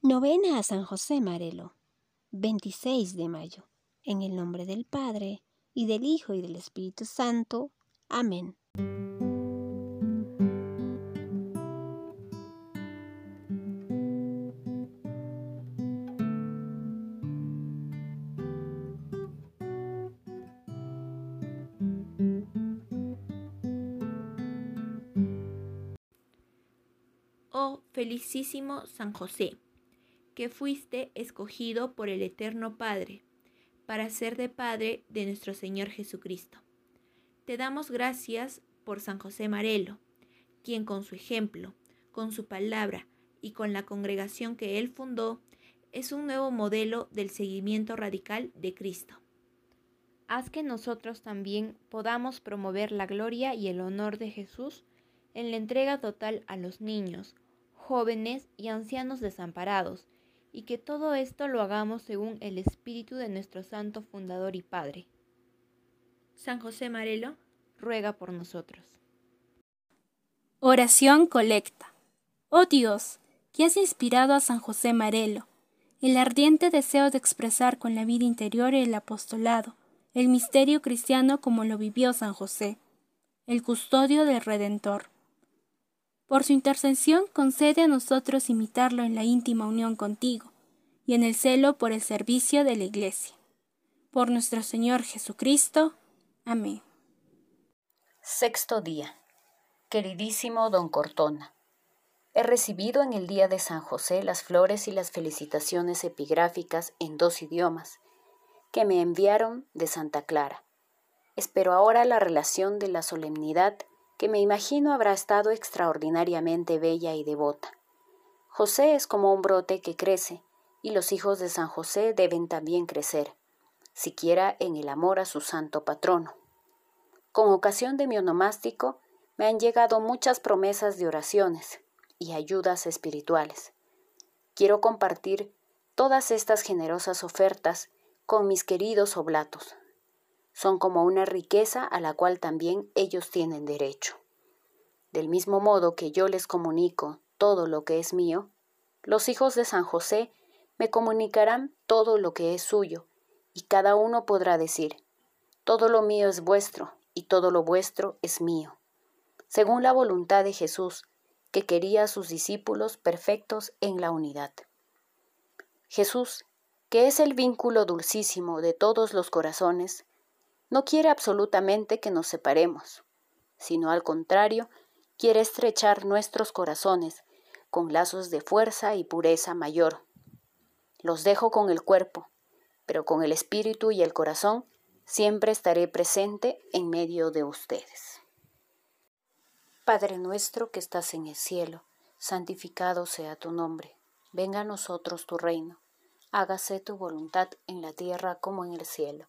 Novena a San José Marelo, 26 de mayo. En el nombre del Padre, y del Hijo, y del Espíritu Santo. Amén. Oh felicísimo San José, que fuiste escogido por el Eterno Padre para ser de Padre de nuestro Señor Jesucristo. Te damos gracias por San José Marelo, quien con su ejemplo, con su palabra y con la congregación que él fundó, es un nuevo modelo del seguimiento radical de Cristo. Haz que nosotros también podamos promover la gloria y el honor de Jesús en la entrega total a los niños, jóvenes y ancianos desamparados, y que todo esto lo hagamos según el espíritu de nuestro Santo Fundador y Padre. San José Marelo, ruega por nosotros. Oración colecta. Oh Dios, que has inspirado a San José Marelo, el ardiente deseo de expresar con la vida interior el apostolado, el misterio cristiano como lo vivió San José, el custodio del Redentor. Por su intercesión concede a nosotros imitarlo en la íntima unión contigo y en el celo por el servicio de la Iglesia. Por nuestro Señor Jesucristo. Amén. Sexto día. Queridísimo don Cortona, he recibido en el día de San José las flores y las felicitaciones epigráficas en dos idiomas que me enviaron de Santa Clara. Espero ahora la relación de la solemnidad que me imagino habrá estado extraordinariamente bella y devota. José es como un brote que crece, y los hijos de San José deben también crecer, siquiera en el amor a su santo patrono. Con ocasión de mi onomástico, me han llegado muchas promesas de oraciones y ayudas espirituales. Quiero compartir todas estas generosas ofertas con mis queridos oblatos, son como una riqueza a la cual también ellos tienen derecho. Del mismo modo que yo les comunico todo lo que es mío, los hijos de San José me comunicarán todo lo que es suyo, y cada uno podrá decir, todo lo mío es vuestro, y todo lo vuestro es mío, según la voluntad de Jesús, que quería a sus discípulos perfectos en la unidad. Jesús, que es el vínculo dulcísimo de todos los corazones, no quiere absolutamente que nos separemos, sino al contrario, quiere estrechar nuestros corazones con lazos de fuerza y pureza mayor. Los dejo con el cuerpo, pero con el espíritu y el corazón siempre estaré presente en medio de ustedes. Padre nuestro que estás en el cielo, santificado sea tu nombre, venga a nosotros tu reino, hágase tu voluntad en la tierra como en el cielo.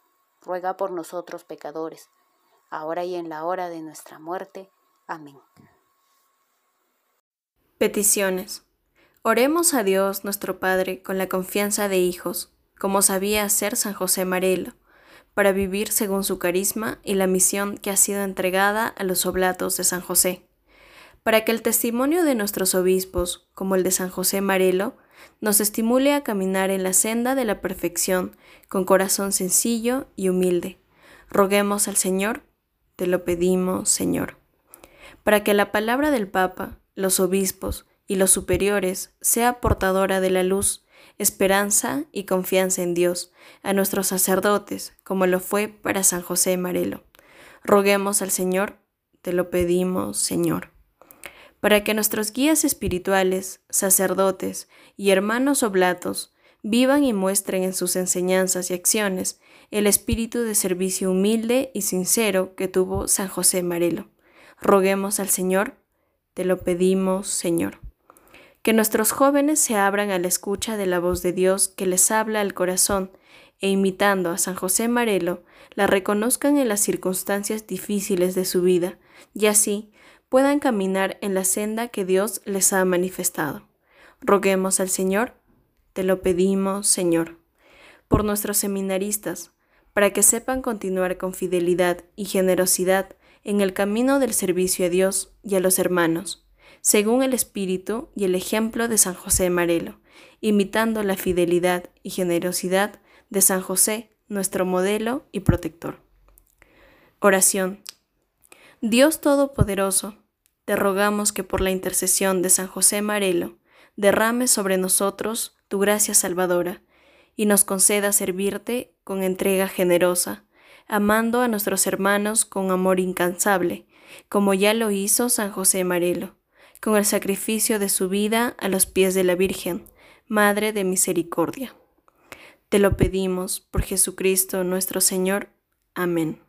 ruega por nosotros pecadores, ahora y en la hora de nuestra muerte. Amén. Peticiones. Oremos a Dios nuestro Padre con la confianza de hijos, como sabía hacer San José Marelo, para vivir según su carisma y la misión que ha sido entregada a los oblatos de San José, para que el testimonio de nuestros obispos, como el de San José Marelo, nos estimule a caminar en la senda de la perfección con corazón sencillo y humilde. Roguemos al Señor, te lo pedimos, Señor, para que la palabra del Papa, los obispos y los superiores sea portadora de la luz, esperanza y confianza en Dios, a nuestros sacerdotes, como lo fue para San José Marelo. Roguemos al Señor, te lo pedimos, Señor. Para que nuestros guías espirituales, sacerdotes y hermanos oblatos vivan y muestren en sus enseñanzas y acciones el espíritu de servicio humilde y sincero que tuvo San José Marelo. Roguemos al Señor, te lo pedimos, Señor. Que nuestros jóvenes se abran a la escucha de la voz de Dios que les habla al corazón e imitando a San José Marelo, la reconozcan en las circunstancias difíciles de su vida y así puedan caminar en la senda que Dios les ha manifestado. Roguemos al Señor, te lo pedimos, Señor, por nuestros seminaristas, para que sepan continuar con fidelidad y generosidad en el camino del servicio a Dios y a los hermanos según el espíritu y el ejemplo de San José Marelo, imitando la fidelidad y generosidad de San José, nuestro modelo y protector. Oración. Dios Todopoderoso, te rogamos que por la intercesión de San José Marelo derrame sobre nosotros tu gracia salvadora y nos conceda servirte con entrega generosa, amando a nuestros hermanos con amor incansable, como ya lo hizo San José Marelo con el sacrificio de su vida a los pies de la Virgen, Madre de Misericordia. Te lo pedimos por Jesucristo nuestro Señor. Amén.